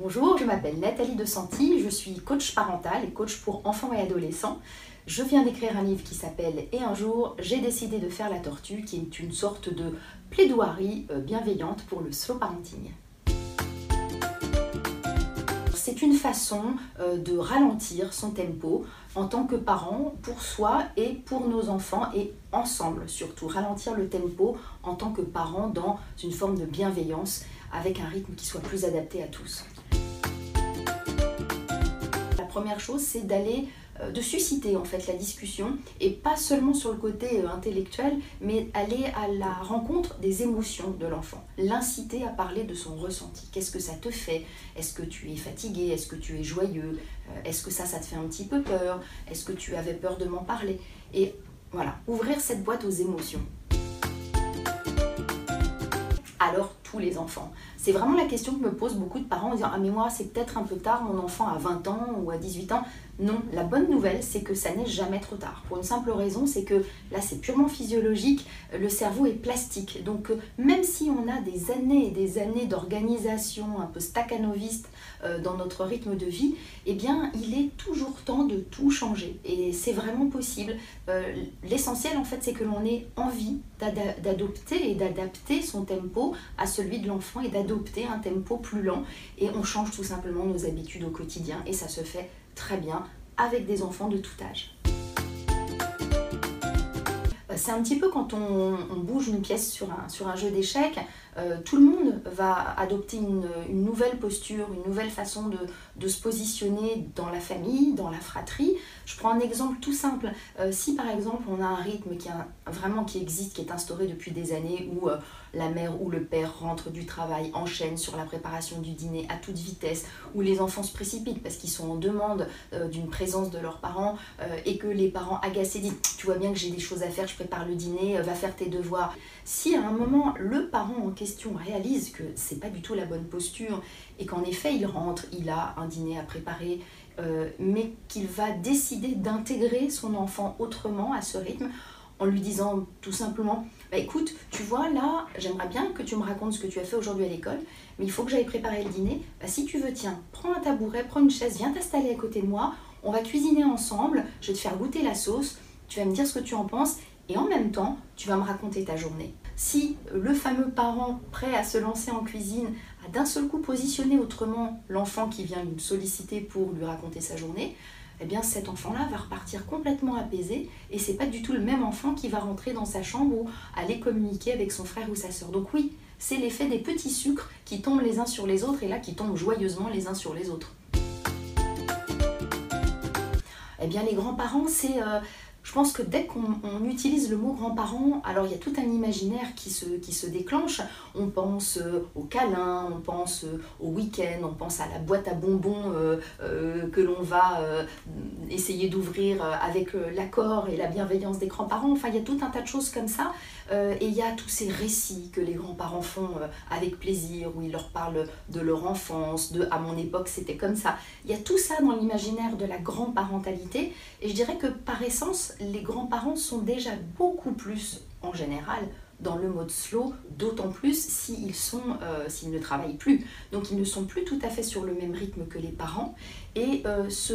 Bonjour, je m'appelle Nathalie De Santi, je suis coach parental et coach pour enfants et adolescents. Je viens d'écrire un livre qui s'appelle Et un jour, j'ai décidé de faire la tortue, qui est une sorte de plaidoirie euh, bienveillante pour le slow parenting. C'est une façon euh, de ralentir son tempo en tant que parent pour soi et pour nos enfants et ensemble surtout. Ralentir le tempo en tant que parent dans une forme de bienveillance avec un rythme qui soit plus adapté à tous première chose, c'est d'aller, euh, de susciter en fait la discussion et pas seulement sur le côté euh, intellectuel, mais aller à la rencontre des émotions de l'enfant, l'inciter à parler de son ressenti. Qu'est-ce que ça te fait? Est-ce que tu es fatigué? Est-ce que tu es joyeux? Euh, Est-ce que ça, ça te fait un petit peu peur? Est-ce que tu avais peur de m'en parler? Et voilà, ouvrir cette boîte aux émotions. Alors tous les enfants C'est vraiment la question que me posent beaucoup de parents en disant Ah, mais moi, c'est peut-être un peu tard, mon enfant a 20 ans ou à 18 ans. Non, la bonne nouvelle, c'est que ça n'est jamais trop tard. Pour une simple raison, c'est que là, c'est purement physiologique, le cerveau est plastique. Donc, euh, même si on a des années et des années d'organisation un peu staccanoviste euh, dans notre rythme de vie, eh bien, il est toujours temps de tout changer. Et c'est vraiment possible. Euh, l'essentiel, en fait, c'est que l'on ait envie d'adopter et d'adapter son tempo à celui de l'enfant et d'adopter un tempo plus lent. Et on change tout simplement nos habitudes au quotidien et ça se fait très bien avec des enfants de tout âge. Euh, c'est un petit peu quand on, bouge une pièce sur un, sur un jeu d'échecs, euh, tout le monde va adopter une, nouvelle posture, une nouvelle façon de, se positionner dans la famille, dans la fratrie. Je prends un exemple tout simple. Euh, si par exemple on a un rythme qui a, vraiment qui existe, qui est instauré depuis des années, où la mère ou le père rentre du travail, enchaîne sur la préparation du dîner à toute vitesse, où les enfants se précipitent parce qu'ils sont en demande d'une présence de leurs parents et que les parents agacés disent Tu vois bien que j'ai des choses à faire, je prépare le dîner, va faire tes devoirs. Si à un moment le parent en question réalise que c'est pas du tout la bonne posture et qu'en effet il rentre, il a un dîner à préparer, euh, mais qu'il va décider d'intégrer son enfant autrement à ce rythme en lui disant tout simplement bah écoute, tu vois là, j'aimerais bien que tu me racontes ce que tu as fait aujourd'hui à l'école, mais il faut que j'aille préparer le dîner. Bah, si tu veux, tiens, prends un tabouret, prends une chaise, viens t'installer à côté de moi, on va cuisiner ensemble, je vais te faire goûter la sauce, tu vas me dire ce que tu en penses et en même temps, tu vas me raconter ta journée. Si le fameux parent prêt à se lancer en cuisine a d'un seul coup positionné autrement l'enfant qui vient lui solliciter pour lui raconter sa journée, eh bien cet enfant-là va repartir complètement apaisé et c'est pas du tout le même enfant qui va rentrer dans sa chambre ou aller communiquer avec son frère ou sa sœur. Donc oui, c'est l'effet des petits sucres qui tombent les uns sur les autres et là qui tombent joyeusement les uns sur les autres. Eh bien les grands-parents, c'est euh, je pense que dès qu'on utilise le mot grand-parent, alors il y a tout un imaginaire qui se, qui se déclenche. On pense euh, au câlin, on pense euh, au week-end, on pense à la boîte à bonbons euh, que l'on va essayer d'ouvrir avec l'accord et la bienveillance des grands-parents. Enfin, il y a tout un tas de choses comme ça. et il y a tous ces récits que les grands-parents font avec plaisir, où ils leur parlent de leur enfance, de à mon époque c'était comme ça. Il y a tout ça dans l'imaginaire de la grand-parentalité. Et je dirais que par essence, les grands-parents sont déjà beaucoup plus, en général, dans le mode slow, d'autant plus s'ils euh, s'ils ne travaillent plus. Donc ils ne sont plus tout à fait sur le même rythme que les parents. Et euh, ce,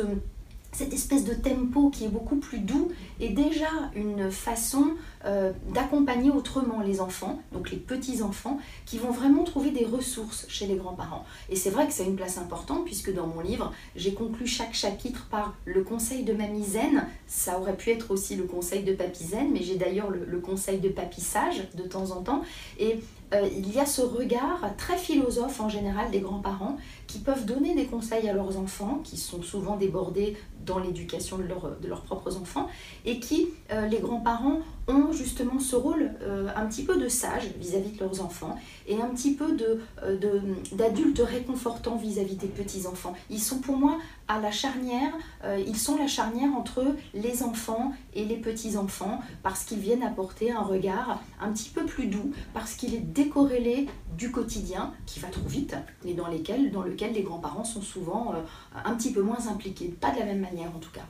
cette espèce de tempo qui est beaucoup plus doux est déjà une façon euh, d'accompagner autrement les enfants, donc les petits-enfants, qui vont vraiment trouver des ressources chez les grands-parents. Et c'est vrai que c'est une place importante, puisque dans mon livre, j'ai conclu chaque chapitre par le conseil de mamie zen. Ça aurait pu être aussi le conseil de papy zen, mais j'ai d'ailleurs le, conseil de papy de temps en temps. Et euh, il y a ce regard très philosophe en général des grands-parents qui peuvent donner des conseils à leurs enfants, qui sont souvent débordés dans l'éducation de, de, leurs propres enfants, et qui, euh, les grands-parents, ont justement ce rôle euh, un petit peu de sage vis-à-vis de leurs enfants et un petit peu d'adultes de, réconfortants vis-à-vis des petits-enfants. Ils sont pour moi à la charnière, ils sont la charnière entre les enfants et les petits-enfants parce qu'ils viennent apporter un regard un petit peu plus doux, parce qu'il est décorrélé du quotidien qui va trop vite et dans, dans lequel les grands-parents sont souvent euh, un petit peu moins impliqués, pas de la même manière en tout cas.